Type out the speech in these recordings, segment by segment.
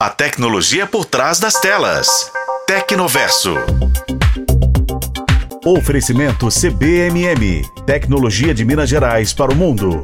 A tecnologia por trás das telas. Tecnoverso. Oferecimento CBMM. Tecnologia de Minas Gerais para o mundo.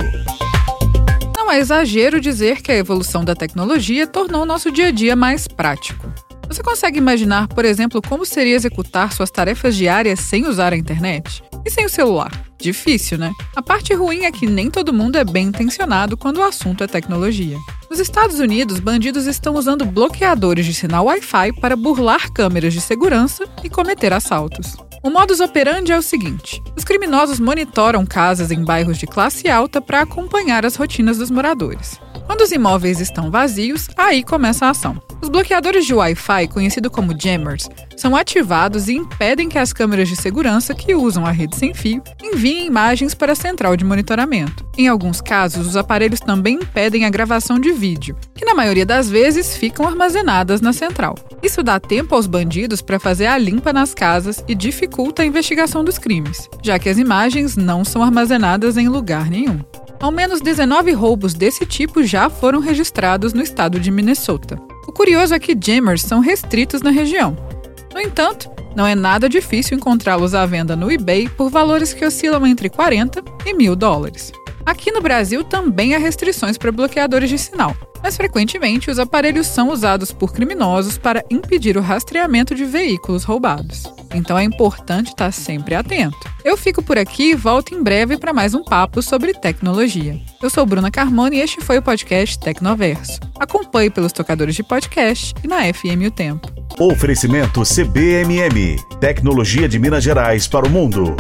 Não é exagero dizer que a evolução da tecnologia tornou o nosso dia a dia mais prático. Você consegue imaginar, por exemplo, como seria executar suas tarefas diárias sem usar a internet? E sem o celular? Difícil, né? A parte ruim é que nem todo mundo é bem intencionado quando o assunto é tecnologia. Nos Estados Unidos, bandidos estão usando bloqueadores de sinal Wi-Fi para burlar câmeras de segurança e cometer assaltos. O modus operandi é o seguinte: os criminosos monitoram casas em bairros de classe alta para acompanhar as rotinas dos moradores. Quando os imóveis estão vazios, aí começa a ação. Os bloqueadores de Wi-Fi, conhecido como jammers, são ativados e impedem que as câmeras de segurança que usam a rede sem fio enviem imagens para a central de monitoramento. Em alguns casos, os aparelhos também impedem a gravação de vídeo, que na maioria das vezes ficam armazenadas na central. Isso dá tempo aos bandidos para fazer a limpa nas casas e dificulta a investigação dos crimes, já que as imagens não são armazenadas em lugar nenhum. Ao menos 19 roubos desse tipo já foram registrados no estado de Minnesota. O curioso é que jammers são restritos na região. No entanto, não é nada difícil encontrá-los à venda no eBay por valores que oscilam entre 40 e mil dólares. Aqui no Brasil também há restrições para bloqueadores de sinal, mas frequentemente os aparelhos são usados por criminosos para impedir o rastreamento de veículos roubados. Então é importante estar sempre atento. Eu fico por aqui e volto em breve para mais um papo sobre tecnologia. Eu sou Bruna Carmona e este foi o podcast Tecnoverso. Acompanhe pelos tocadores de podcast e na FM O Tempo. Oferecimento CBMM. Tecnologia de Minas Gerais para o mundo.